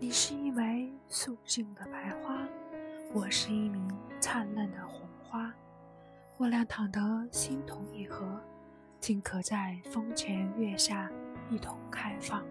你是一枚素净的白花我是一名灿烂的红花。我俩躺得心同意合竟可在风前月下一同开放。